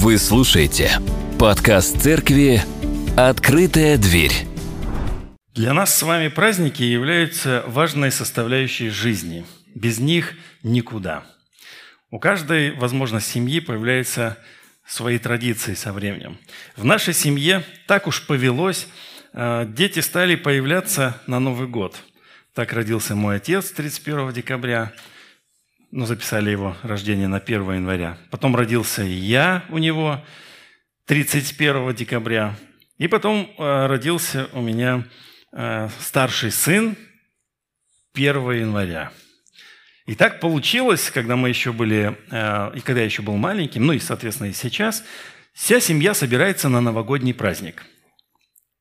Вы слушаете подкаст церкви «Открытая дверь». Для нас с вами праздники являются важной составляющей жизни. Без них никуда. У каждой, возможно, семьи появляются свои традиции со временем. В нашей семье так уж повелось, э, дети стали появляться на Новый год. Так родился мой отец 31 декабря – ну, записали его рождение на 1 января. Потом родился я у него 31 декабря. И потом э, родился у меня э, старший сын 1 января. И так получилось, когда мы еще были, э, и когда я еще был маленьким, ну и, соответственно, и сейчас, вся семья собирается на новогодний праздник.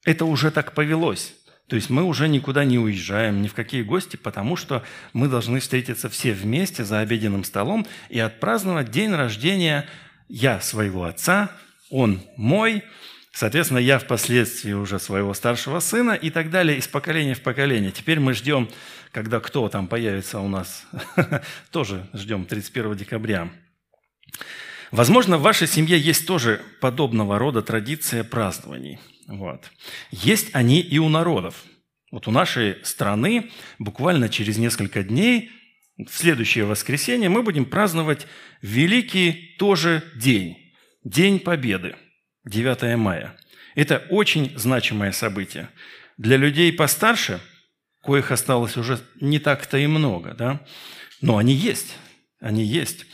Это уже так повелось. То есть мы уже никуда не уезжаем, ни в какие гости, потому что мы должны встретиться все вместе за обеденным столом и отпраздновать день рождения я своего отца, он мой, соответственно, я впоследствии уже своего старшего сына и так далее, из поколения в поколение. Теперь мы ждем, когда кто там появится у нас, тоже ждем 31 декабря. Возможно, в вашей семье есть тоже подобного рода традиция празднований – вот. Есть они и у народов. Вот у нашей страны буквально через несколько дней, в следующее воскресенье, мы будем праздновать великий тоже день, День Победы, 9 мая. Это очень значимое событие. Для людей постарше, коих осталось уже не так-то и много, да? но они есть, они есть.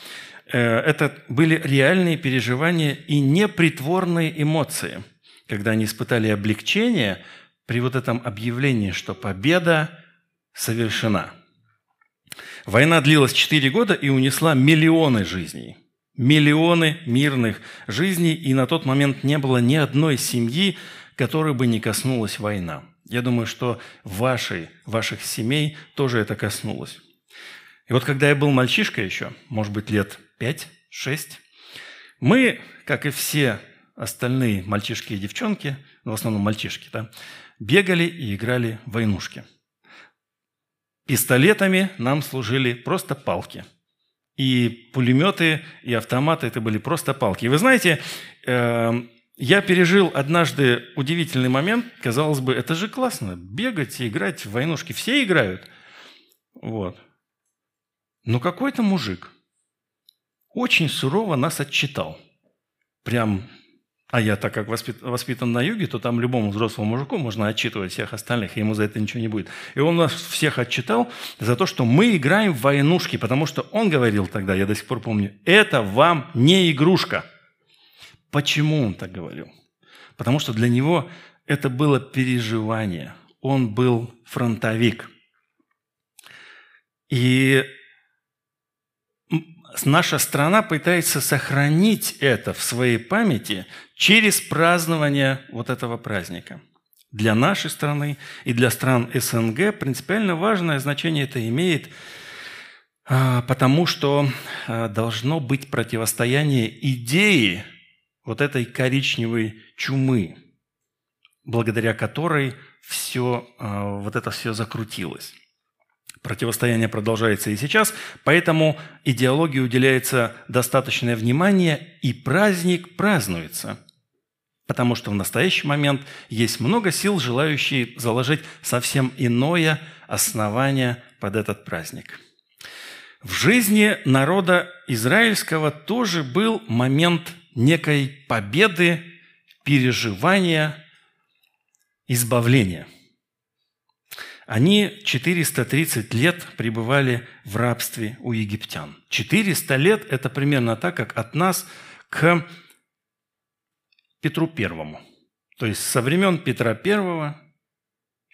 Э, это были реальные переживания и непритворные эмоции – когда они испытали облегчение при вот этом объявлении, что победа совершена. Война длилась 4 года и унесла миллионы жизней. Миллионы мирных жизней, и на тот момент не было ни одной семьи, которой бы не коснулась война. Я думаю, что вашей, ваших семей тоже это коснулось. И вот когда я был мальчишкой еще, может быть, лет 5-6, мы, как и все остальные мальчишки и девчонки, ну, в основном мальчишки, да, бегали и играли в войнушки. Пистолетами нам служили просто палки. И пулеметы, и автоматы – это были просто палки. И вы знаете, э, я пережил однажды удивительный момент. Казалось бы, это же классно. Бегать и играть в войнушки. Все играют. Вот. Но какой-то мужик очень сурово нас отчитал. Прям а я, так как воспитан на юге, то там любому взрослому мужику можно отчитывать всех остальных, и ему за это ничего не будет. И он нас всех отчитал за то, что мы играем в войнушки, потому что он говорил тогда, я до сих пор помню, это вам не игрушка. Почему он так говорил? Потому что для него это было переживание. Он был фронтовик. И наша страна пытается сохранить это в своей памяти через празднование вот этого праздника. Для нашей страны и для стран СНГ принципиально важное значение это имеет, а, потому что а, должно быть противостояние идеи вот этой коричневой чумы, благодаря которой все, а, вот это все закрутилось. Противостояние продолжается и сейчас, поэтому идеологии уделяется достаточное внимание, и праздник празднуется. Потому что в настоящий момент есть много сил, желающие заложить совсем иное основание под этот праздник. В жизни народа израильского тоже был момент некой победы, переживания, избавления – они 430 лет пребывали в рабстве у египтян. 400 лет – это примерно так, как от нас к Петру Первому. То есть со времен Петра Первого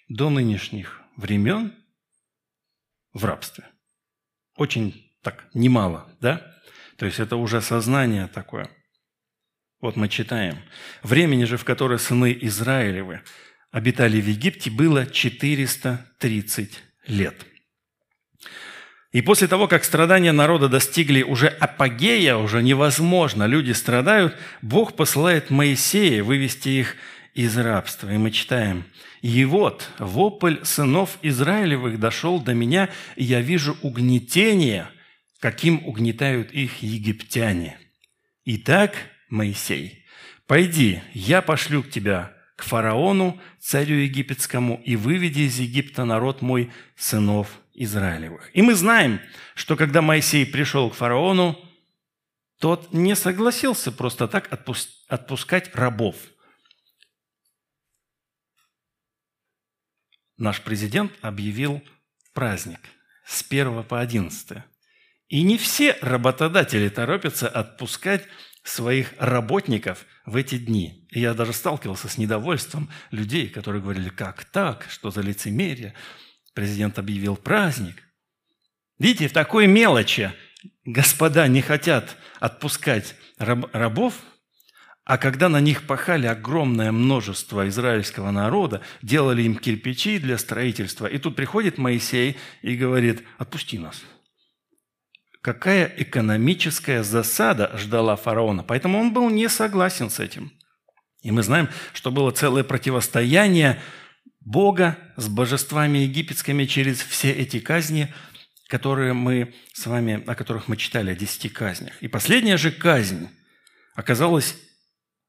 до нынешних времен в рабстве. Очень так немало, да? То есть это уже сознание такое. Вот мы читаем. «Времени же, в которое сыны Израилевы обитали в Египте, было 430 лет. И после того, как страдания народа достигли уже апогея, уже невозможно, люди страдают, Бог посылает Моисея вывести их из рабства. И мы читаем, «И вот вопль сынов Израилевых дошел до меня, и я вижу угнетение, каким угнетают их египтяне. Итак, Моисей, «Пойди, я пошлю к тебя к фараону, царю египетскому, и выведи из Египта народ мой, сынов Израилевых». И мы знаем, что когда Моисей пришел к фараону, тот не согласился просто так отпускать рабов. Наш президент объявил праздник с 1 по 11. И не все работодатели торопятся отпускать своих работников в эти дни. И я даже сталкивался с недовольством людей, которые говорили, как так, что за лицемерие. Президент объявил праздник. Видите, в такой мелочи господа не хотят отпускать раб, рабов, а когда на них пахали огромное множество израильского народа, делали им кирпичи для строительства, и тут приходит Моисей и говорит, отпусти нас – какая экономическая засада ждала фараона. Поэтому он был не согласен с этим. И мы знаем, что было целое противостояние Бога с божествами египетскими через все эти казни, которые мы с вами, о которых мы читали, о десяти казнях. И последняя же казнь оказалась,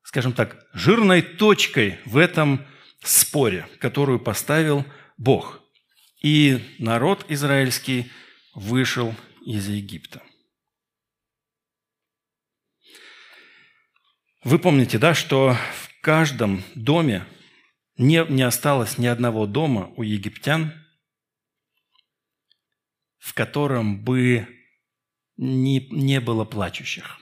скажем так, жирной точкой в этом споре, которую поставил Бог. И народ израильский вышел из Египта. Вы помните, да, что в каждом доме не, не осталось ни одного дома у египтян, в котором бы не, не было плачущих.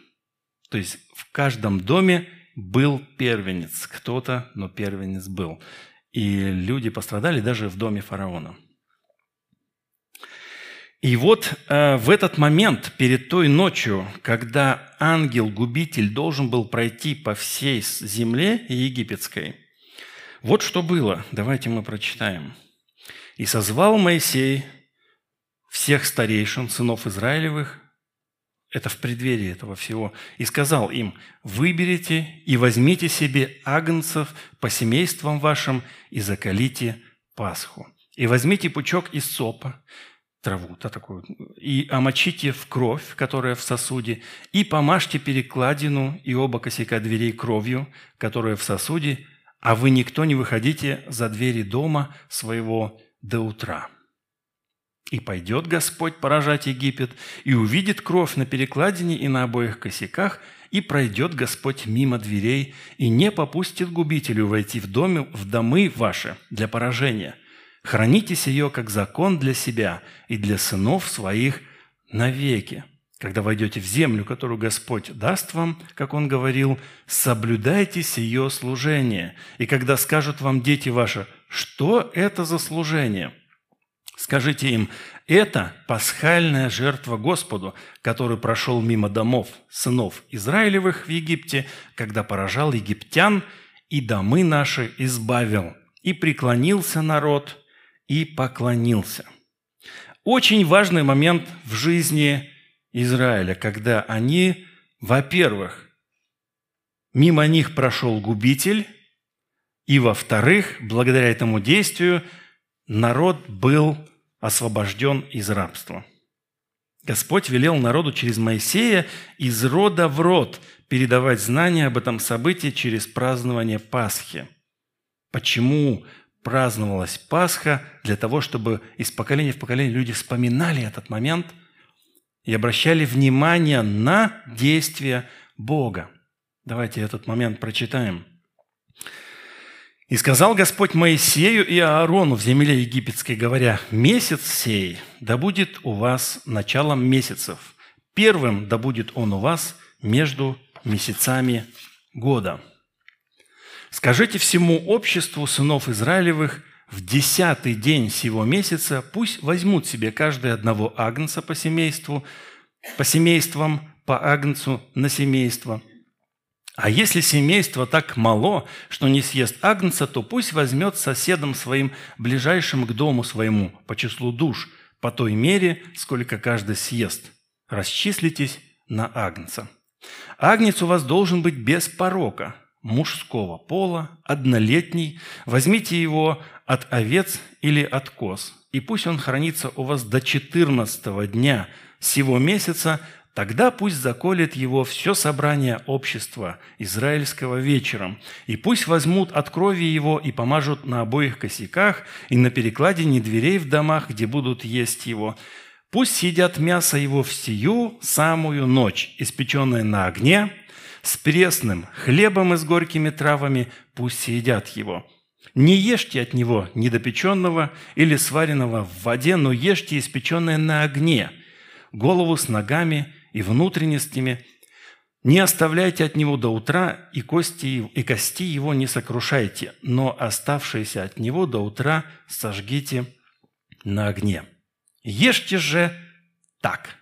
То есть в каждом доме был первенец. Кто-то, но первенец был. И люди пострадали даже в доме фараона – и вот э, в этот момент, перед той ночью, когда ангел-губитель должен был пройти по всей земле египетской, вот что было. Давайте мы прочитаем. «И созвал Моисей всех старейшин, сынов Израилевых, это в преддверии этого всего, и сказал им, «Выберите и возьмите себе агнцев по семействам вашим и закалите Пасху. И возьмите пучок из сопа, траву, да, такую, и омочите в кровь, которая в сосуде, и помажьте перекладину и оба косяка дверей кровью, которая в сосуде, а вы никто не выходите за двери дома своего до утра. И пойдет Господь поражать Египет, и увидит кровь на перекладине и на обоих косяках, и пройдет Господь мимо дверей, и не попустит губителю войти в, доме, в домы ваши для поражения – Храните ее как закон для себя и для сынов своих навеки. Когда войдете в землю, которую Господь даст вам, как Он говорил, соблюдайте ее служение. И когда скажут вам дети ваши, что это за служение? Скажите им, это пасхальная жертва Господу, который прошел мимо домов сынов Израилевых в Египте, когда поражал египтян и домы наши избавил. И преклонился народ и поклонился. Очень важный момент в жизни Израиля, когда они, во-первых, мимо них прошел губитель, и, во-вторых, благодаря этому действию народ был освобожден из рабства. Господь велел народу через Моисея из рода в род передавать знания об этом событии через празднование Пасхи. Почему праздновалась Пасха для того, чтобы из поколения в поколение люди вспоминали этот момент и обращали внимание на действия Бога. Давайте этот момент прочитаем. «И сказал Господь Моисею и Аарону в земле египетской, говоря, «Месяц сей да будет у вас началом месяцев, первым да будет он у вас между месяцами года». Скажите всему обществу сынов Израилевых в десятый день сего месяца пусть возьмут себе каждый одного агнца по семейству, по семействам, по агнцу на семейство. А если семейство так мало, что не съест агнца, то пусть возьмет соседом своим, ближайшим к дому своему, по числу душ, по той мере, сколько каждый съест. Расчислитесь на агнца. Агнец у вас должен быть без порока – мужского пола, однолетний, возьмите его от овец или от коз, и пусть он хранится у вас до четырнадцатого дня сего месяца, Тогда пусть заколет его все собрание общества израильского вечером, и пусть возьмут от крови его и помажут на обоих косяках и на перекладине дверей в домах, где будут есть его. Пусть съедят мясо его в сию самую ночь, испеченное на огне, с пресным хлебом и с горькими травами, пусть съедят его. Не ешьте от него недопеченного или сваренного в воде, но ешьте испеченное на огне, голову с ногами – и внутренностями. Не оставляйте от него до утра, и кости, и кости его не сокрушайте, но оставшиеся от него до утра сожгите на огне. Ешьте же так.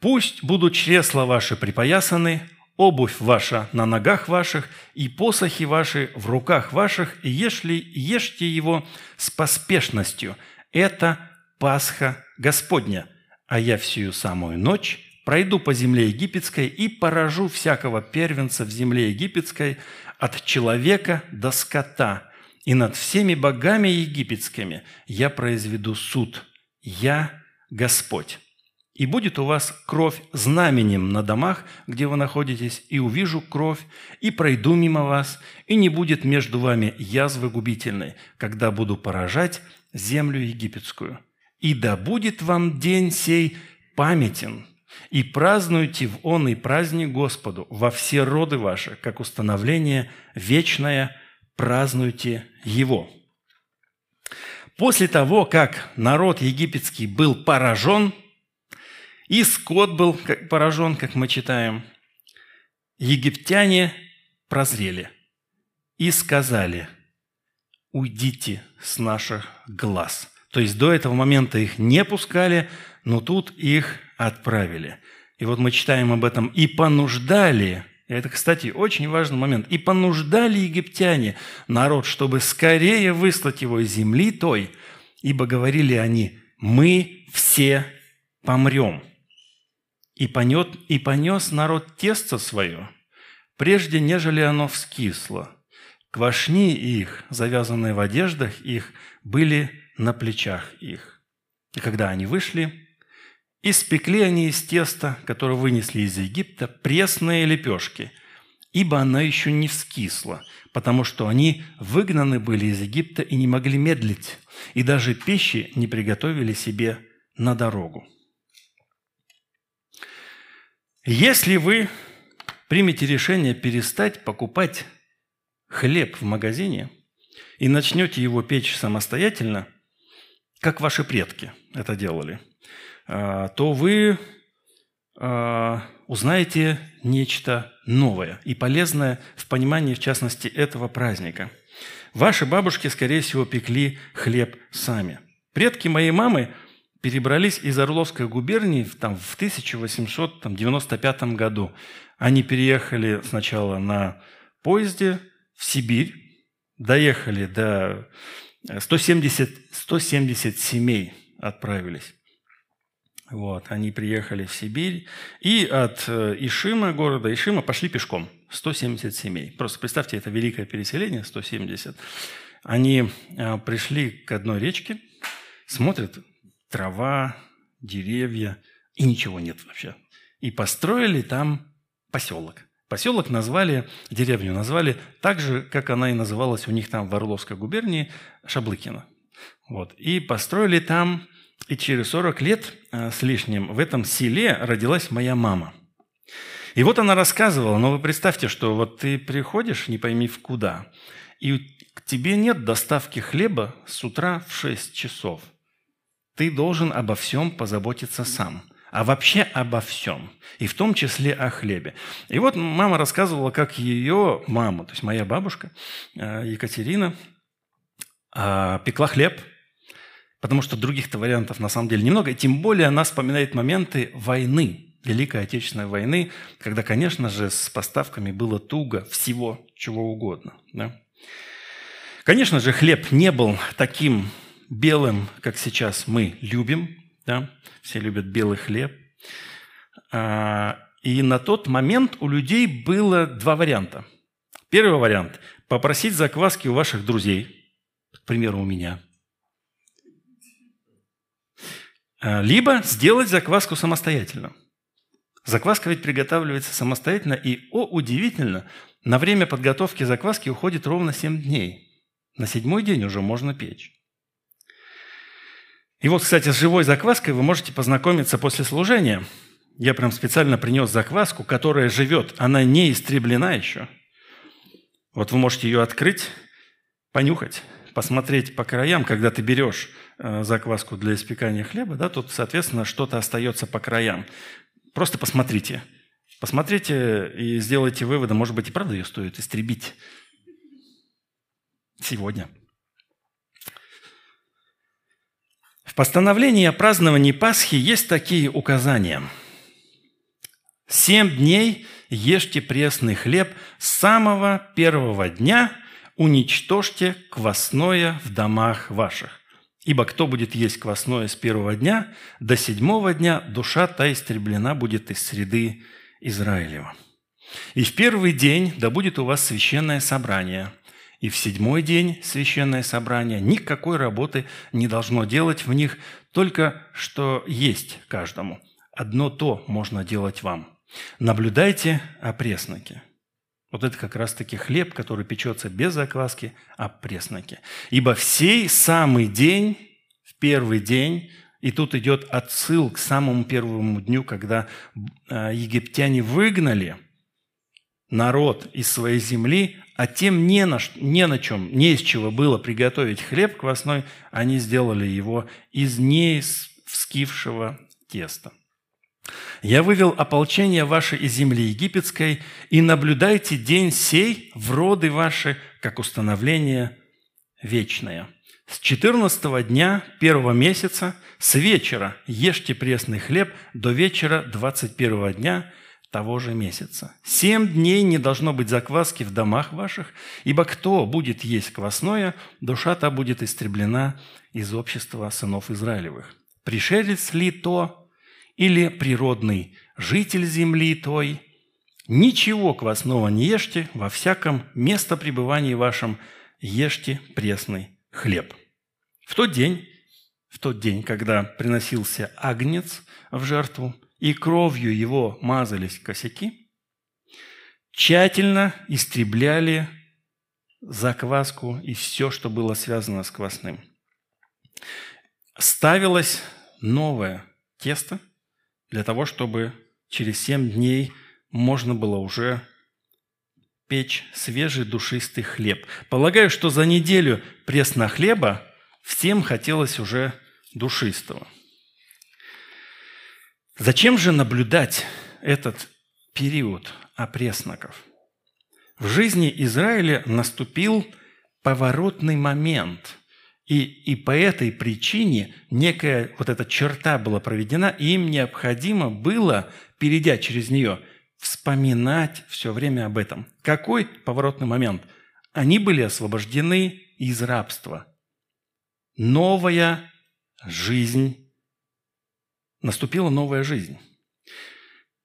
Пусть будут чресла ваши припоясаны, обувь ваша на ногах ваших и посохи ваши в руках ваших, и ешьте, ешьте его с поспешностью. Это Пасха Господня, а я всю самую ночь пройду по земле египетской и поражу всякого первенца в земле египетской от человека до скота, и над всеми богами египетскими я произведу суд. Я Господь. И будет у вас кровь знаменем на домах, где вы находитесь, и увижу кровь, и пройду мимо вас, и не будет между вами язвы губительной, когда буду поражать землю египетскую. И да будет вам день сей памятен, и празднуйте в он и праздник Господу во все роды ваши, как установление вечное, празднуйте его». После того, как народ египетский был поражен, и скот был поражен, как мы читаем, египтяне прозрели и сказали, уйдите с наших глаз. То есть до этого момента их не пускали, но тут их отправили. И вот мы читаем об этом. «И понуждали» Это, кстати, очень важный момент. «И понуждали египтяне народ, чтобы скорее выслать его из земли той, ибо говорили они, мы все помрем». И, понет, и понес народ тесто свое, прежде нежели оно вскисло. Квашни их, завязанные в одеждах их, были на плечах их. И когда они вышли, Испекли они из теста, которое вынесли из Египта, пресные лепешки, ибо оно еще не вскисло, потому что они выгнаны были из Египта и не могли медлить, и даже пищи не приготовили себе на дорогу. Если вы примете решение перестать покупать хлеб в магазине и начнете его печь самостоятельно, как ваши предки это делали – а, то вы а, узнаете нечто новое и полезное в понимании, в частности, этого праздника. Ваши бабушки, скорее всего, пекли хлеб сами. Предки моей мамы перебрались из Орловской губернии там, в 1895 году. Они переехали сначала на поезде в Сибирь, доехали до 170, 170 семей отправились. Вот, они приехали в Сибирь и от э, Ишима, города Ишима, пошли пешком. 170 семей. Просто представьте, это великое переселение, 170. Они э, пришли к одной речке, смотрят, трава, деревья, и ничего нет вообще. И построили там поселок. Поселок назвали, деревню назвали так же, как она и называлась у них там в Орловской губернии, Шаблыкино. Вот. И построили там и через 40 лет э, с лишним в этом селе родилась моя мама. И вот она рассказывала, но вы представьте, что вот ты приходишь, не пойми в куда, и к тебе нет доставки хлеба с утра в 6 часов. Ты должен обо всем позаботиться сам а вообще обо всем, и в том числе о хлебе. И вот мама рассказывала, как ее мама, то есть моя бабушка э, Екатерина, э, пекла хлеб – потому что других-то вариантов на самом деле немного. И тем более она вспоминает моменты войны, Великой Отечественной войны, когда, конечно же, с поставками было туго всего, чего угодно. Да? Конечно же, хлеб не был таким белым, как сейчас мы любим. Да? Все любят белый хлеб. А, и на тот момент у людей было два варианта. Первый вариант – попросить закваски у ваших друзей, к примеру, у меня – А, либо сделать закваску самостоятельно. Закваска ведь приготавливается самостоятельно, и, о, удивительно, на время подготовки закваски уходит ровно 7 дней. На седьмой день уже можно печь. И вот, кстати, с живой закваской вы можете познакомиться после служения. Я прям специально принес закваску, которая живет, она не истреблена еще. Вот вы можете ее открыть, понюхать, посмотреть по краям, когда ты берешь э, закваску для испекания хлеба, да, тут, соответственно, что-то остается по краям. Просто посмотрите. Посмотрите и сделайте выводы. Может быть, и правда ее стоит истребить сегодня. В постановлении о праздновании Пасхи есть такие указания. «Семь дней ешьте пресный хлеб, с самого первого дня уничтожьте квасное в домах ваших. Ибо кто будет есть квасное с первого дня, до седьмого дня душа та истреблена будет из среды Израилева. И в первый день да будет у вас священное собрание, и в седьмой день священное собрание никакой работы не должно делать в них, только что есть каждому. Одно то можно делать вам. Наблюдайте о пресноке. Вот это как раз-таки хлеб, который печется без закваски, а пресноке. Ибо в сей самый день, в первый день, и тут идет отсыл к самому первому дню, когда а, египтяне выгнали народ из своей земли, а тем не на, не на чем, не из чего было приготовить хлеб квасной, они сделали его из неискившего теста. Я вывел ополчение ваше из земли египетской, и наблюдайте день сей в роды ваши, как установление вечное. С четырнадцатого дня первого месяца с вечера ешьте пресный хлеб до вечера двадцать первого дня того же месяца. Семь дней не должно быть закваски в домах ваших, ибо кто будет есть квасное, душа та будет истреблена из общества сынов Израилевых. Пришелец ли то, или природный житель земли той, ничего квасного не ешьте, во всяком место пребывания вашем ешьте пресный хлеб. В тот день, в тот день, когда приносился агнец в жертву, и кровью его мазались косяки, тщательно истребляли закваску и все, что было связано с квасным. Ставилось новое тесто – для того, чтобы через семь дней можно было уже печь свежий душистый хлеб. Полагаю, что за неделю пресна хлеба всем хотелось уже душистого. Зачем же наблюдать этот период опресноков? В жизни Израиля наступил поворотный момент – и, и по этой причине некая вот эта черта была проведена, и им необходимо было, перейдя через нее, вспоминать все время об этом. Какой поворотный момент? Они были освобождены из рабства. Новая жизнь. Наступила новая жизнь.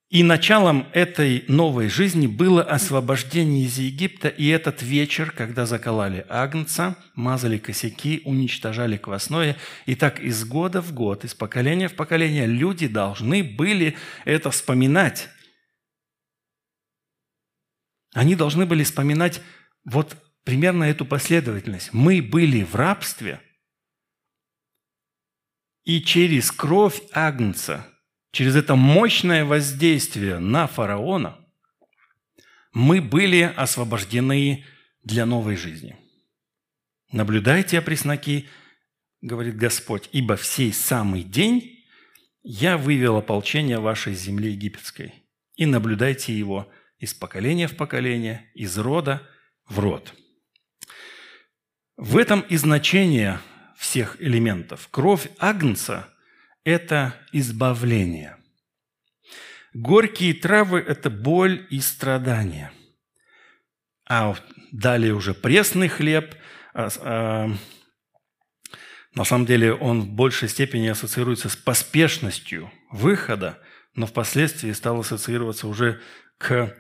И началом этой новой жизни было освобождение из Египта, и этот вечер, когда заколали агнца, мазали косяки, уничтожали квасное, и так из года в год, из поколения в поколение люди должны были это вспоминать. Они должны были вспоминать вот примерно эту последовательность. Мы были в рабстве, и через кровь агнца – через это мощное воздействие на фараона мы были освобождены для новой жизни. Наблюдайте, пресноки, говорит Господь, ибо в сей самый день я вывел ополчение вашей земли египетской, и наблюдайте его из поколения в поколение, из рода в род. В этом и значение всех элементов. Кровь Агнца – это избавление. Горькие травы – это боль и страдания. А далее уже пресный хлеб. А, а, на самом деле он в большей степени ассоциируется с поспешностью выхода, но впоследствии стал ассоциироваться уже к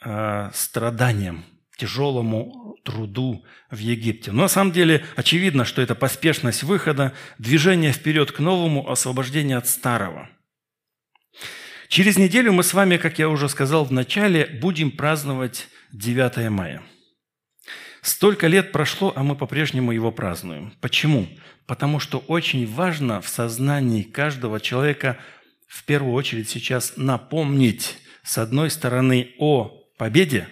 а, страданиям, тяжелому труду в Египте. Но на самом деле очевидно, что это поспешность выхода, движение вперед к новому, освобождение от старого. Через неделю мы с вами, как я уже сказал в начале, будем праздновать 9 мая. Столько лет прошло, а мы по-прежнему его празднуем. Почему? Потому что очень важно в сознании каждого человека в первую очередь сейчас напомнить, с одной стороны, о победе,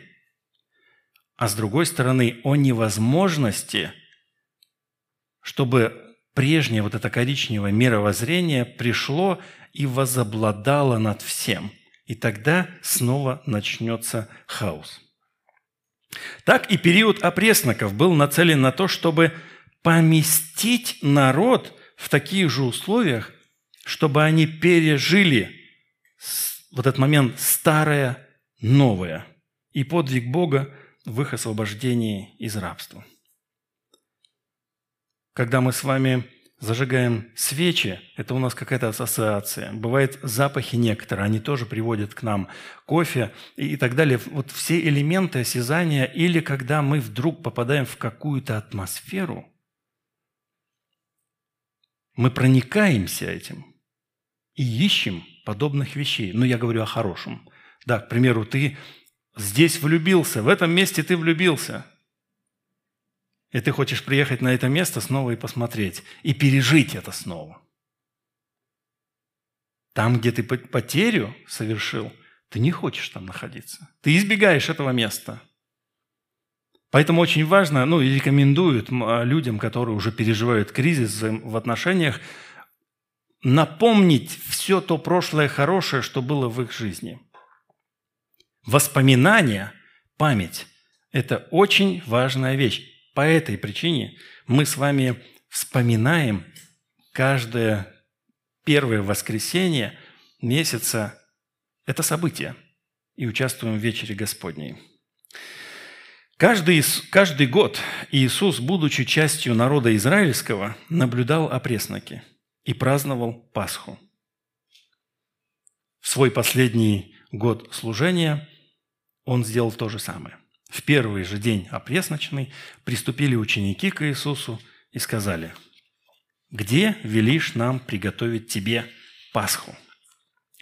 а с другой стороны, о невозможности, чтобы прежнее вот это коричневое мировоззрение пришло и возобладало над всем. И тогда снова начнется хаос. Так и период опресноков был нацелен на то, чтобы поместить народ в таких же условиях, чтобы они пережили вот этот момент старое, новое и подвиг Бога в их освобождении из рабства. Когда мы с вами зажигаем свечи, это у нас какая-то ассоциация. Бывают запахи некоторые, они тоже приводят к нам кофе и, так далее. Вот все элементы осязания или когда мы вдруг попадаем в какую-то атмосферу, мы проникаемся этим и ищем подобных вещей. Ну, я говорю о хорошем. Да, к примеру, ты здесь влюбился, в этом месте ты влюбился – и ты хочешь приехать на это место снова и посмотреть, и пережить это снова. Там, где ты потерю совершил, ты не хочешь там находиться. Ты избегаешь этого места. Поэтому очень важно, ну и рекомендуют а, людям, которые уже переживают кризис в отношениях, напомнить все то прошлое хорошее, что было в их жизни. Воспоминания, память – это очень важная вещь. По этой причине мы с вами вспоминаем каждое первое воскресенье месяца это событие и участвуем в вечере Господней. Каждый, каждый год Иисус, будучи частью народа израильского, наблюдал о пресноке и праздновал Пасху. В свой последний год служения он сделал то же самое. В первый же день опресночный приступили ученики к Иисусу и сказали, «Где велишь нам приготовить тебе Пасху?»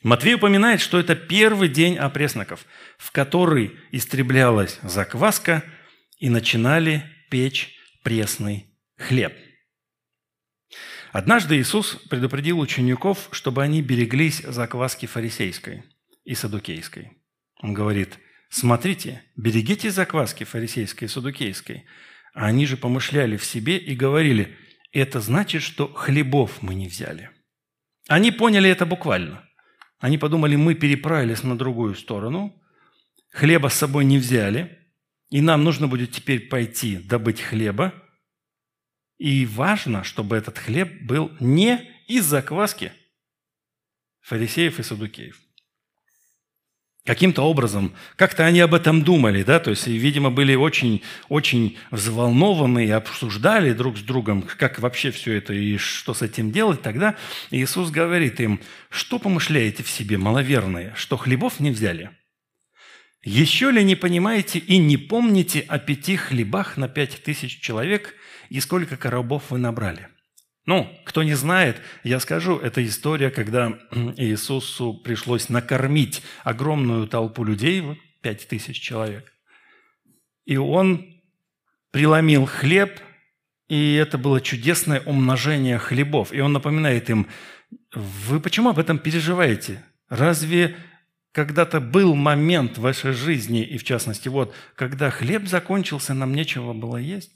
Матвей упоминает, что это первый день опресноков, в который истреблялась закваска и начинали печь пресный хлеб. Однажды Иисус предупредил учеников, чтобы они береглись закваски фарисейской и садукейской. Он говорит – Смотрите, берегите закваски фарисейской и садукейской. А они же помышляли в себе и говорили, это значит, что хлебов мы не взяли. Они поняли это буквально. Они подумали, мы переправились на другую сторону, хлеба с собой не взяли, и нам нужно будет теперь пойти добыть хлеба. И важно, чтобы этот хлеб был не из закваски фарисеев и садукеев – Каким-то образом, как-то они об этом думали, да, то есть, видимо, были очень, очень взволнованы и обсуждали друг с другом, как вообще все это и что с этим делать. Тогда Иисус говорит им, что помышляете в себе, маловерные, что хлебов не взяли? Еще ли не понимаете и не помните о пяти хлебах на пять тысяч человек и сколько коробов вы набрали? Ну, кто не знает, я скажу, это история, когда Иисусу пришлось накормить огромную толпу людей, пять тысяч человек. И он преломил хлеб, и это было чудесное умножение хлебов. И он напоминает им, вы почему об этом переживаете? Разве когда-то был момент в вашей жизни, и в частности, вот, когда хлеб закончился, нам нечего было есть?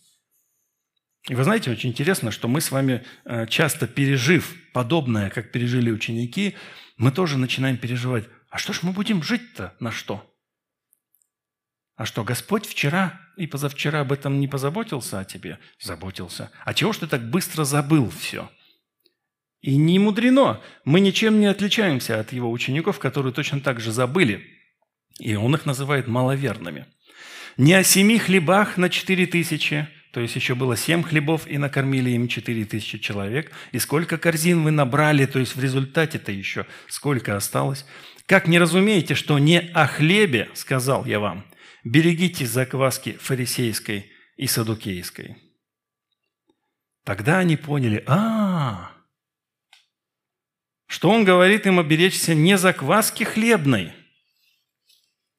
И вы знаете, очень интересно, что мы с вами, э, часто пережив подобное, как пережили ученики, мы тоже начинаем переживать, а что ж мы будем жить-то на что? А что, Господь вчера и позавчера об этом не позаботился о тебе? Заботился. А чего ж ты так быстро забыл все? И не мудрено. Мы ничем не отличаемся от его учеников, которые точно так же забыли. И он их называет маловерными. Не о семи хлебах на четыре тысячи, то есть еще было семь хлебов, и накормили им четыре тысячи человек. И сколько корзин вы набрали, то есть в результате-то еще сколько осталось. Как не разумеете, что не о хлебе, сказал я вам, берегите закваски фарисейской и садукейской. Тогда они поняли, а, что он говорит им оберечься не закваски хлебной,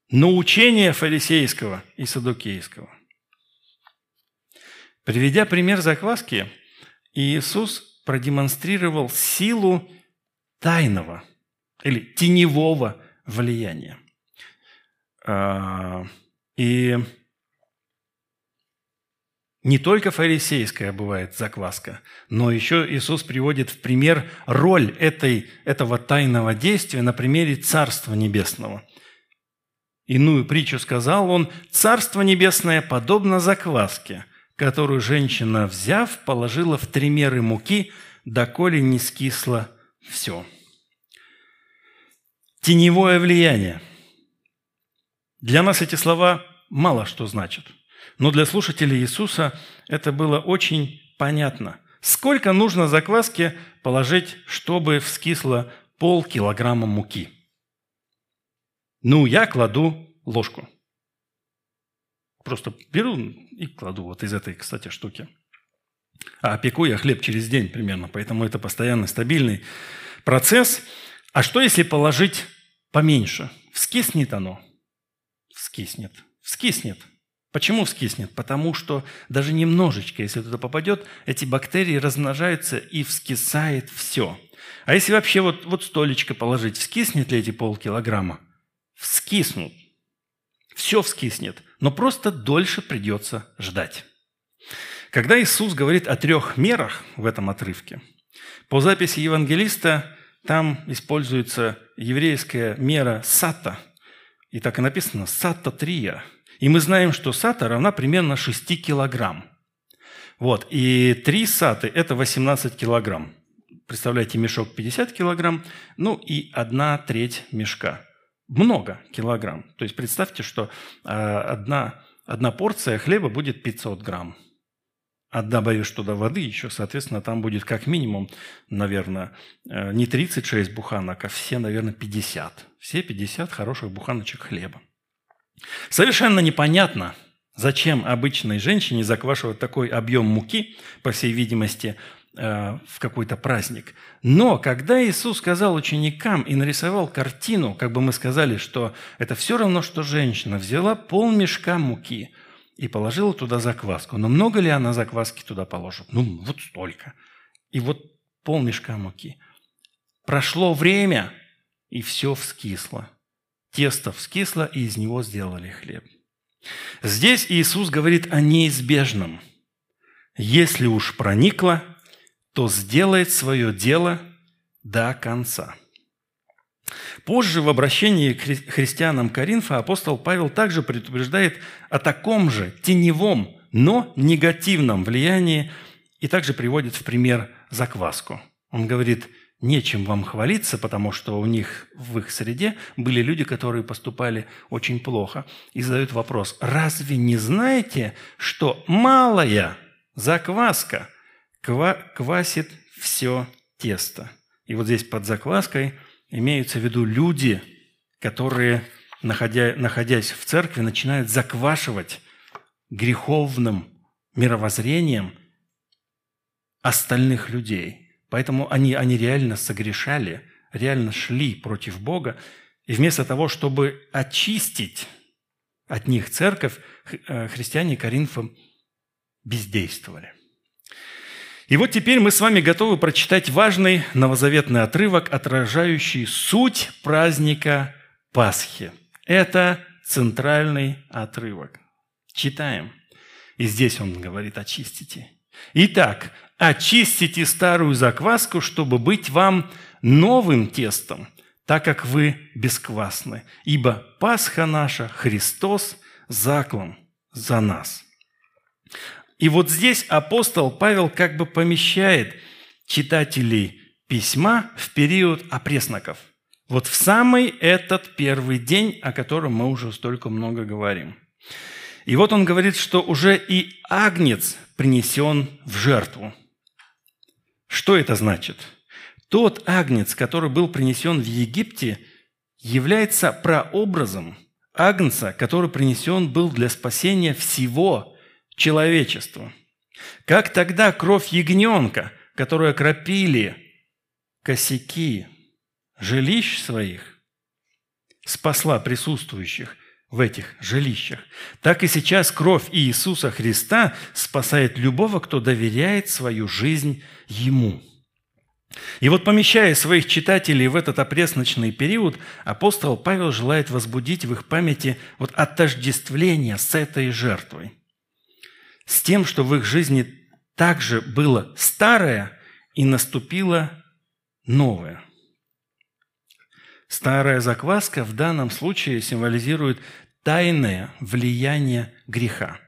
но учения фарисейского и садукейского. Приведя пример закваски, Иисус продемонстрировал силу тайного или теневого влияния. А, и не только фарисейская бывает закваска, но еще Иисус приводит в пример роль этой, этого тайного действия на примере Царства Небесного. Иную притчу сказал он, «Царство Небесное подобно закваске, которую женщина, взяв, положила в три меры муки, доколе не скисло все». Теневое влияние. Для нас эти слова мало что значат – но для слушателей Иисуса это было очень понятно. Сколько нужно закваски положить, чтобы вскисло полкилограмма муки? Ну, я кладу ложку. Просто беру и кладу вот из этой, кстати, штуки. А пеку я хлеб через день примерно, поэтому это постоянный стабильный процесс. А что, если положить поменьше? Вскиснет оно? Вскиснет. Вскиснет. Почему вскиснет? Потому что даже немножечко, если туда попадет, эти бактерии размножаются и вскисает все. А если вообще вот, вот столечко положить, вскиснет ли эти полкилограмма? Вскиснут. Все вскиснет, но просто дольше придется ждать. Когда Иисус говорит о трех мерах в этом отрывке, по записи евангелиста там используется еврейская мера сата. И так и написано «сата трия», и мы знаем, что сата равна примерно 6 килограмм. Вот. И 3 саты – это 18 килограмм. Представляете, мешок 50 килограмм, ну и одна треть мешка. Много килограмм. То есть представьте, что э, одна, одна порция хлеба будет 500 грамм. А добавишь туда воды еще, соответственно, там будет как минимум, наверное, э, не 36 буханок, а все, наверное, 50. Все 50 хороших буханочек хлеба. Совершенно непонятно, зачем обычной женщине заквашивать такой объем муки, по всей видимости, в какой-то праздник. Но когда Иисус сказал ученикам и нарисовал картину, как бы мы сказали, что это все равно, что женщина взяла пол мешка муки и положила туда закваску. Но много ли она закваски туда положит? Ну, вот столько. И вот пол мешка муки. Прошло время, и все вскисло тесто вскисло, и из него сделали хлеб. Здесь Иисус говорит о неизбежном. Если уж проникло, то сделает свое дело до конца. Позже в обращении к христианам Коринфа апостол Павел также предупреждает о таком же теневом, но негативном влиянии и также приводит в пример закваску. Он говорит – нечем вам хвалиться, потому что у них в их среде были люди, которые поступали очень плохо. И задают вопрос, разве не знаете, что малая закваска квасит все тесто? И вот здесь под закваской имеются в виду люди, которые, находя, находясь в церкви, начинают заквашивать греховным мировоззрением остальных людей – Поэтому они, они реально согрешали, реально шли против Бога. И вместо того, чтобы очистить от них церковь, э, христиане Коринфа бездействовали. И вот теперь мы с вами готовы прочитать важный новозаветный отрывок, отражающий суть праздника Пасхи. Это центральный отрывок. Читаем. И здесь он говорит «очистите». Итак, очистите старую закваску, чтобы быть вам новым тестом, так как вы бесквасны. Ибо Пасха наша, Христос, заклан за нас». И вот здесь апостол Павел как бы помещает читателей письма в период опресноков. Вот в самый этот первый день, о котором мы уже столько много говорим. И вот он говорит, что уже и агнец принесен в жертву – что это значит? Тот агнец, который был принесен в Египте, является прообразом агнца, который принесен был для спасения всего человечества. Как тогда кровь ягненка, которую окропили косяки жилищ своих, спасла присутствующих в этих жилищах, так и сейчас кровь Иисуса Христа спасает любого, кто доверяет свою жизнь Ему. И вот помещая своих читателей в этот опресночный период, апостол Павел желает возбудить в их памяти вот отождествление с этой жертвой. С тем, что в их жизни также было старое и наступило новое. Старая закваска в данном случае символизирует тайное влияние греха.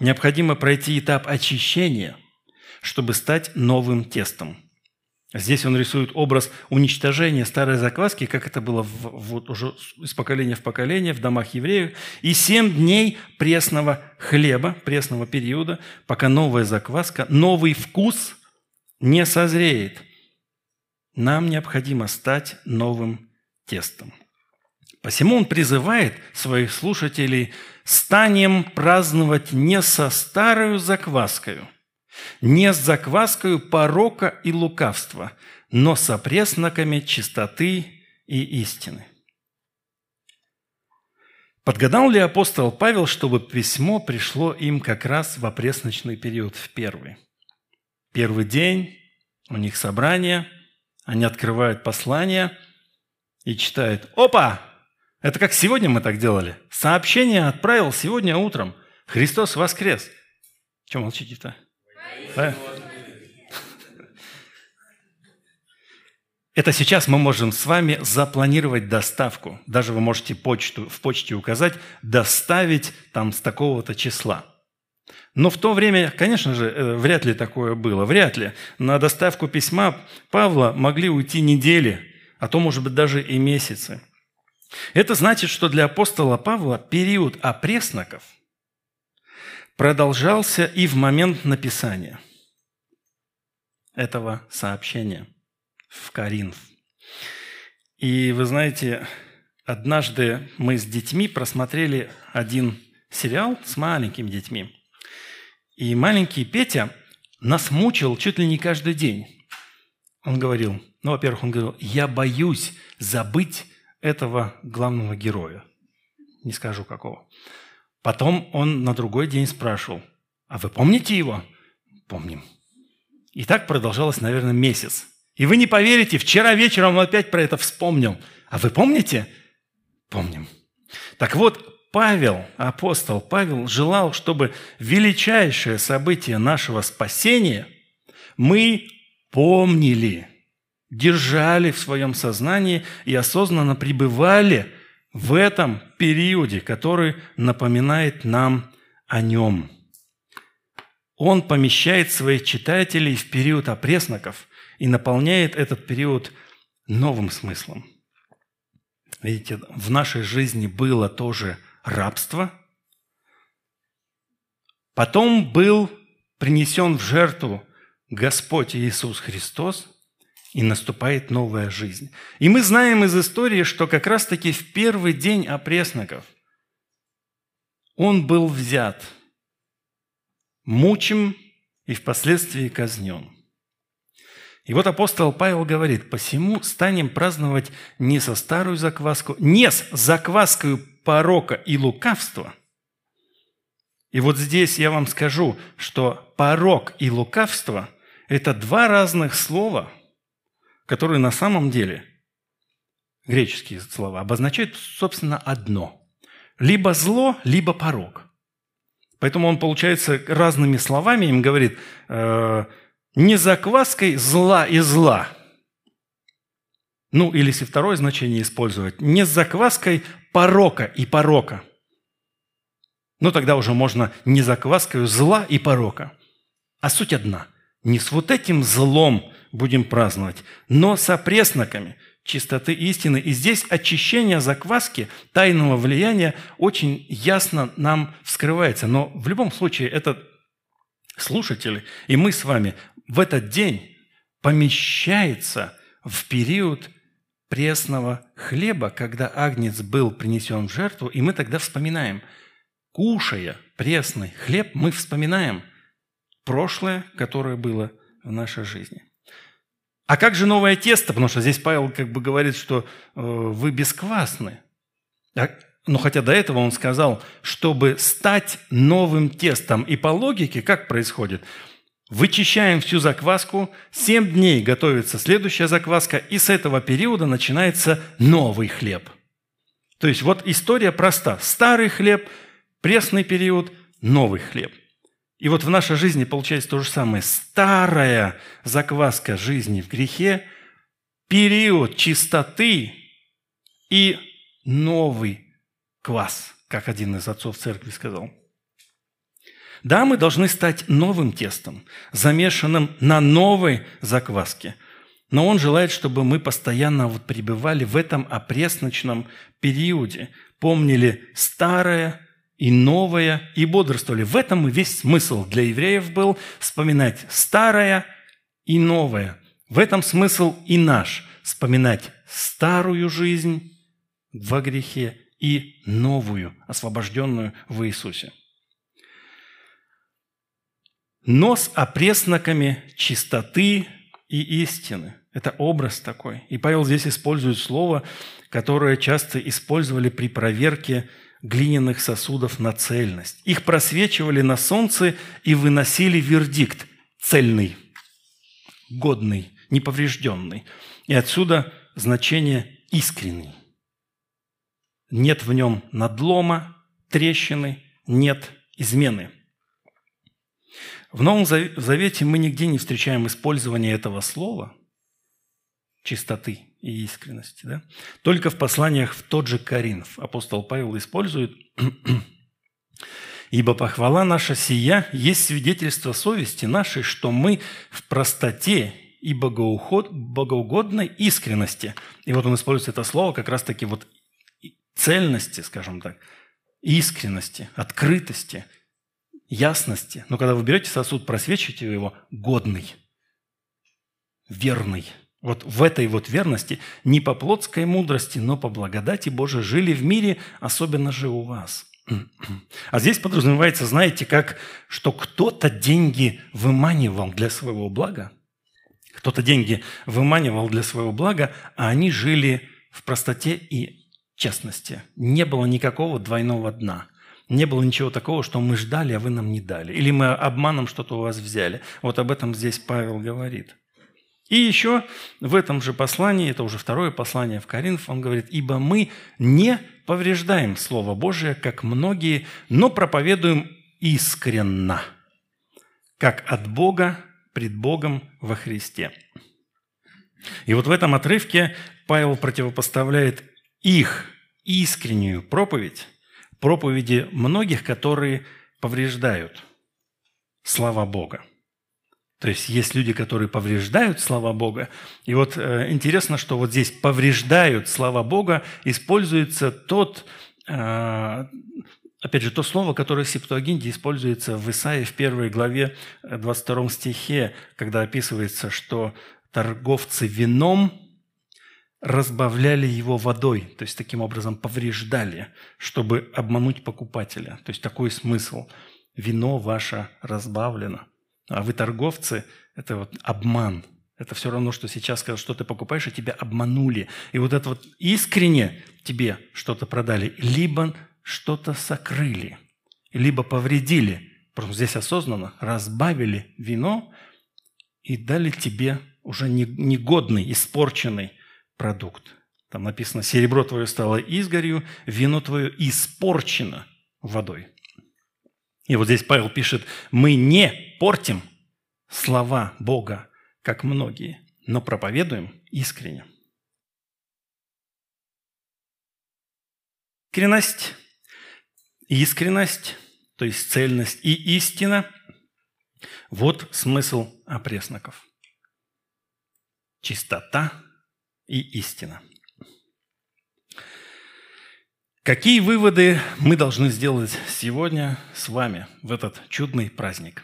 Необходимо пройти этап очищения, чтобы стать новым тестом. Здесь он рисует образ уничтожения старой закваски, как это было в, вот уже из поколения в поколение в домах евреев, и семь дней пресного хлеба, пресного периода, пока новая закваска, новый вкус не созреет. Нам необходимо стать новым тестом. Посему он призывает своих слушателей «станем праздновать не со старою закваскою, не с закваскою порока и лукавства, но с опресноками чистоты и истины». Подгадал ли апостол Павел, чтобы письмо пришло им как раз в опресночный период, в первый? Первый день, у них собрание, они открывают послание и читают «Опа! Это как сегодня мы так делали. Сообщение отправил сегодня утром. Христос воскрес. Чем молчите-то? Да? Это сейчас мы можем с вами запланировать доставку. Даже вы можете почту, в почте указать «доставить там с такого-то числа». Но в то время, конечно же, э, вряд ли такое было. Вряд ли. На доставку письма Павла могли уйти недели, а то, может быть, даже и месяцы. Это значит, что для апостола Павла период опресноков продолжался и в момент написания этого сообщения в Каринф. И вы знаете, однажды мы с детьми просмотрели один сериал с маленькими детьми. И маленький Петя нас мучил чуть ли не каждый день. Он говорил, ну, во-первых, он говорил, я боюсь забыть этого главного героя. Не скажу какого. Потом он на другой день спрашивал, а вы помните его? Помним. И так продолжалось, наверное, месяц. И вы не поверите, вчера вечером он опять про это вспомнил. А вы помните? Помним. Так вот, Павел, апостол Павел, желал, чтобы величайшее событие нашего спасения мы помнили – держали в своем сознании и осознанно пребывали в этом периоде, который напоминает нам о нем. Он помещает своих читателей в период опресноков и наполняет этот период новым смыслом. Видите, в нашей жизни было тоже рабство. Потом был принесен в жертву Господь Иисус Христос – и наступает новая жизнь. И мы знаем из истории, что как раз-таки в первый день опресноков он был взят, мучим и впоследствии казнен. И вот апостол Павел говорит, «Посему станем праздновать не со старую закваску, не с закваскою порока и лукавства». И вот здесь я вам скажу, что порок и лукавство – это два разных слова – которые на самом деле, греческие слова, обозначают, собственно, одно. Либо зло, либо порог. Поэтому он, получается, разными словами им говорит, э, не закваской зла и зла. Ну, или если второе значение использовать, не с закваской порока и порока. Ну, тогда уже можно не закваской зла и порока. А суть одна. Не с вот этим злом, будем праздновать, но с опресноками чистоты истины. И здесь очищение закваски тайного влияния очень ясно нам вскрывается. Но в любом случае это слушатели и мы с вами в этот день помещается в период пресного хлеба, когда агнец был принесен в жертву, и мы тогда вспоминаем, кушая пресный хлеб, мы вспоминаем прошлое, которое было в нашей жизни. А как же новое тесто? Потому что здесь Павел как бы говорит, что э, вы бесквасны. А, но хотя до этого он сказал, чтобы стать новым тестом. И по логике как происходит? Вычищаем всю закваску, 7 дней готовится следующая закваска, и с этого периода начинается новый хлеб. То есть вот история проста. Старый хлеб, пресный период, новый хлеб – и вот в нашей жизни получается то же самое. Старая закваска жизни в грехе, период чистоты и новый квас, как один из отцов церкви сказал. Да, мы должны стать новым тестом, замешанным на новой закваске. Но он желает, чтобы мы постоянно вот пребывали в этом опресночном периоде, помнили старое и новое, и бодрствовали. В этом и весь смысл для евреев был вспоминать старое и новое. В этом смысл и наш – вспоминать старую жизнь во грехе и новую, освобожденную в Иисусе. Но с опресноками чистоты и истины. Это образ такой. И Павел здесь использует слово, которое часто использовали при проверке глиняных сосудов на цельность. Их просвечивали на солнце и выносили вердикт – цельный, годный, неповрежденный. И отсюда значение «искренний». Нет в нем надлома, трещины, нет измены. В Новом Завете мы нигде не встречаем использования этого слова – чистоты – и искренности. Да? Только в посланиях в тот же Коринф апостол Павел использует «Ибо похвала наша сия есть свидетельство совести нашей, что мы в простоте и богоугодной искренности». И вот он использует это слово как раз-таки вот цельности, скажем так, искренности, открытости, ясности. Но когда вы берете сосуд, просвечиваете его, годный, верный – вот в этой вот верности не по плотской мудрости, но по благодати Божией жили в мире, особенно же у вас. А здесь подразумевается, знаете, как, что кто-то деньги выманивал для своего блага, кто-то деньги выманивал для своего блага, а они жили в простоте и честности. Не было никакого двойного дна. Не было ничего такого, что мы ждали, а вы нам не дали. Или мы обманом что-то у вас взяли. Вот об этом здесь Павел говорит. И еще в этом же послании, это уже второе послание в Коринф, он говорит, «Ибо мы не повреждаем Слово Божие, как многие, но проповедуем искренно, как от Бога пред Богом во Христе». И вот в этом отрывке Павел противопоставляет их искреннюю проповедь проповеди многих, которые повреждают слова Бога. То есть есть люди, которые повреждают слова Бога. И вот э, интересно, что вот здесь повреждают слова Бога используется тот, э, опять же, то слово, которое в Септуагинте используется в Исаии в первой главе 22 э, стихе, когда описывается, что торговцы вином разбавляли его водой, то есть таким образом повреждали, чтобы обмануть покупателя. То есть такой смысл. Вино ваше разбавлено – а вы торговцы, это вот обман. Это все равно, что сейчас, когда что ты покупаешь, и тебя обманули. И вот это вот искренне тебе что-то продали, либо что-то сокрыли, либо повредили. Просто здесь осознанно разбавили вино и дали тебе уже негодный, испорченный продукт. Там написано, серебро твое стало изгорью, вино твое испорчено водой. И вот здесь Павел пишет, мы не портим слова Бога, как многие, но проповедуем искренне. Искренность, искренность, то есть цельность и истина – вот смысл опресноков. Чистота и истина – Какие выводы мы должны сделать сегодня с вами в этот чудный праздник?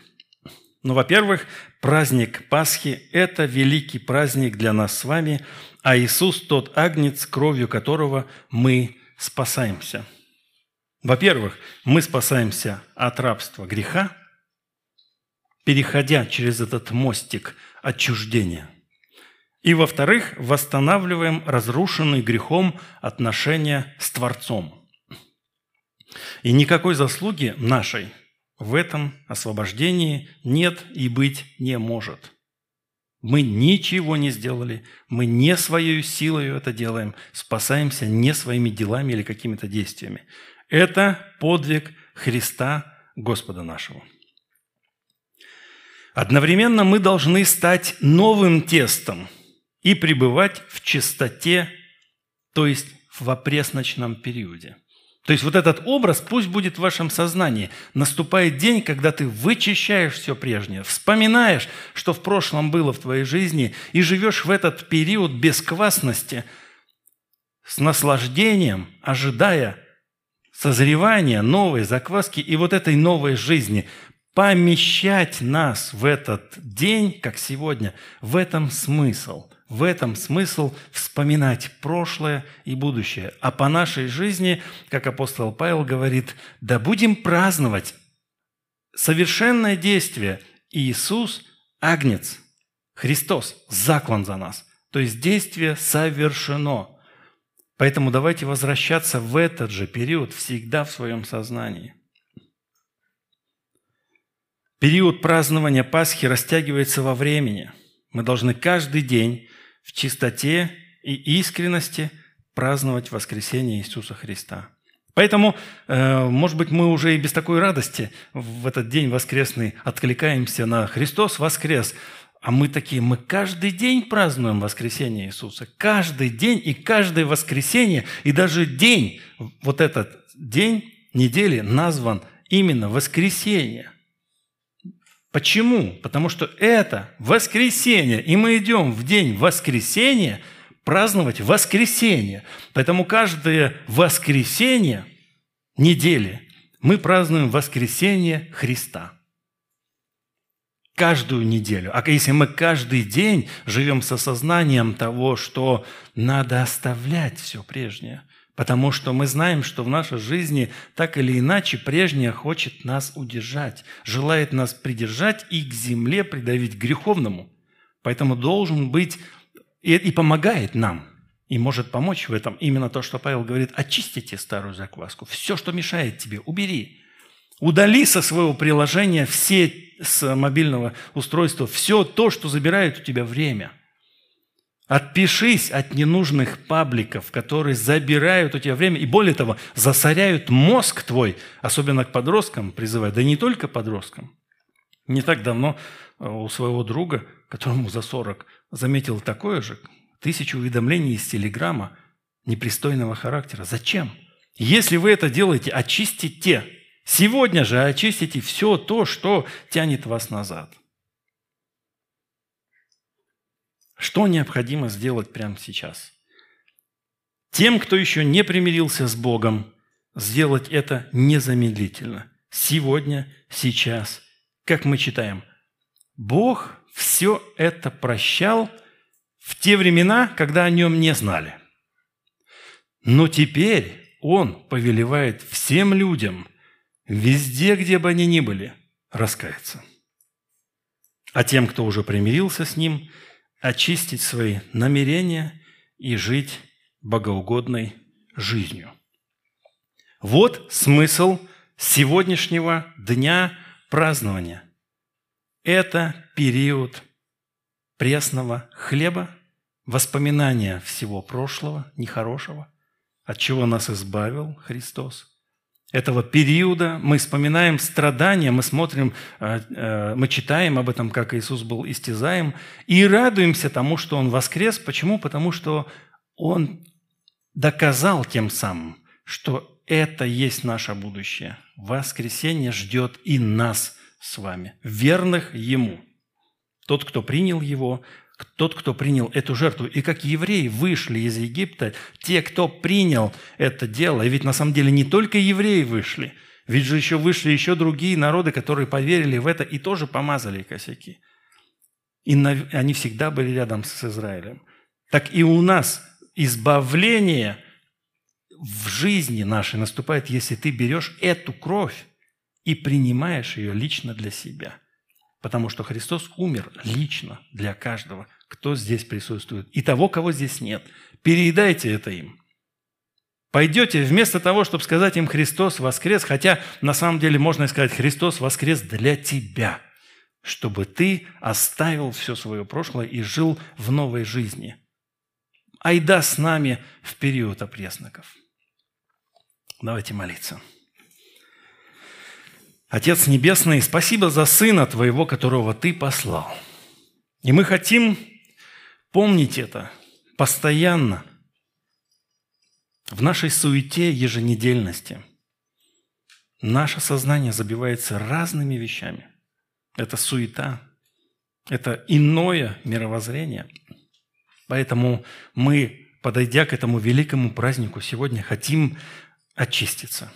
Ну, во-первых, праздник Пасхи – это великий праздник для нас с вами, а Иисус – тот агнец, кровью которого мы спасаемся. Во-первых, мы спасаемся от рабства греха, переходя через этот мостик отчуждения. И, во-вторых, восстанавливаем разрушенные грехом отношения с Творцом. И никакой заслуги нашей в этом освобождении нет и быть не может. Мы ничего не сделали, мы не своей силой это делаем, спасаемся не своими делами или какими-то действиями. Это подвиг Христа Господа нашего. Одновременно мы должны стать новым тестом и пребывать в чистоте, то есть в опресночном периоде. То есть вот этот образ пусть будет в вашем сознании. Наступает день, когда ты вычищаешь все прежнее, вспоминаешь, что в прошлом было в твоей жизни, и живешь в этот период бесквасности с наслаждением, ожидая созревания новой закваски и вот этой новой жизни. Помещать нас в этот день, как сегодня, в этом смысл – в этом смысл вспоминать прошлое и будущее. А по нашей жизни, как апостол Павел говорит, да будем праздновать совершенное действие. Иисус – Агнец, Христос – заклан за нас. То есть действие совершено. Поэтому давайте возвращаться в этот же период всегда в своем сознании. Период празднования Пасхи растягивается во времени. Мы должны каждый день в чистоте и искренности праздновать воскресение Иисуса Христа. Поэтому, э, может быть, мы уже и без такой радости в этот день воскресный откликаемся на «Христос воскрес», а мы такие, мы каждый день празднуем воскресение Иисуса. Каждый день и каждое воскресенье, и даже день, вот этот день недели назван именно воскресенье. Почему? Потому что это воскресенье, и мы идем в день воскресения праздновать воскресенье. Поэтому каждое воскресенье недели мы празднуем воскресенье Христа. Каждую неделю. А если мы каждый день живем с осознанием того, что надо оставлять все прежнее – Потому что мы знаем, что в нашей жизни так или иначе прежнее хочет нас удержать, желает нас придержать и к земле придавить греховному. Поэтому должен быть и, и помогает нам, и может помочь в этом именно то, что Павел говорит, очистите старую закваску, все, что мешает тебе, убери. Удали со своего приложения все с мобильного устройства, все то, что забирает у тебя время – Отпишись от ненужных пабликов, которые забирают у тебя время и, более того, засоряют мозг твой, особенно к подросткам призываю, да не только подросткам. Не так давно э, у своего друга, которому за 40, заметил такое же, тысячу уведомлений из Телеграма непристойного характера. Зачем? Если вы это делаете, очистите. Сегодня же очистите все то, что тянет вас назад – Что необходимо сделать прямо сейчас? Тем, кто еще не примирился с Богом, сделать это незамедлительно. Сегодня, сейчас. Как мы читаем, Бог все это прощал в те времена, когда о нем не знали. Но теперь Он повелевает всем людям, везде, где бы они ни были, раскаяться. А тем, кто уже примирился с Ним – очистить свои намерения и жить богоугодной жизнью. Вот смысл сегодняшнего дня празднования. Это период пресного хлеба, воспоминания всего прошлого, нехорошего, от чего нас избавил Христос – этого периода, мы вспоминаем страдания, мы смотрим, э, э, мы читаем об этом, как Иисус был истязаем, и радуемся тому, что Он воскрес. Почему? Потому что Он доказал тем самым, что это есть наше будущее. Воскресение ждет и нас с вами, верных Ему. Тот, кто принял Его, тот, кто принял эту жертву. И как евреи вышли из Египта, те, кто принял это дело, и ведь на самом деле не только евреи вышли, ведь же еще вышли еще другие народы, которые поверили в это и тоже помазали косяки. И они всегда были рядом с Израилем. Так и у нас избавление в жизни нашей наступает, если ты берешь эту кровь и принимаешь ее лично для себя – Потому что Христос умер лично для каждого, кто здесь присутствует, и того, кого здесь нет. Переедайте это им. Пойдете вместо того, чтобы сказать им «Христос воскрес», хотя на самом деле можно сказать «Христос воскрес для тебя», чтобы ты оставил все свое прошлое и жил в новой жизни. Айда с нами в период опресноков. Давайте молиться. Отец Небесный, спасибо за Сына Твоего, которого Ты послал. И мы хотим помнить это постоянно – в нашей суете еженедельности наше сознание забивается разными вещами. Это суета, это иное мировоззрение. Поэтому мы, подойдя к этому великому празднику сегодня, хотим очиститься.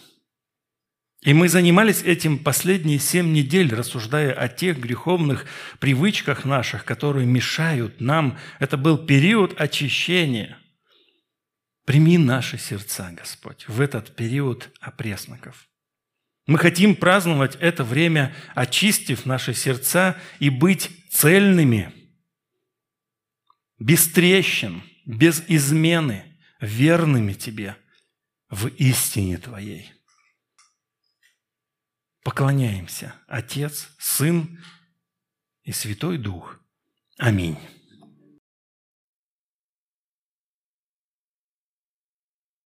И мы занимались этим последние семь недель, рассуждая о тех греховных привычках наших, которые мешают нам. Это был период очищения – Прими наши сердца, Господь, в этот период опресноков. Мы хотим праздновать это время, очистив наши сердца и быть цельными, без трещин, без измены, верными Тебе в истине Твоей. Поклоняемся, Отец, Сын и Святой Дух. Аминь.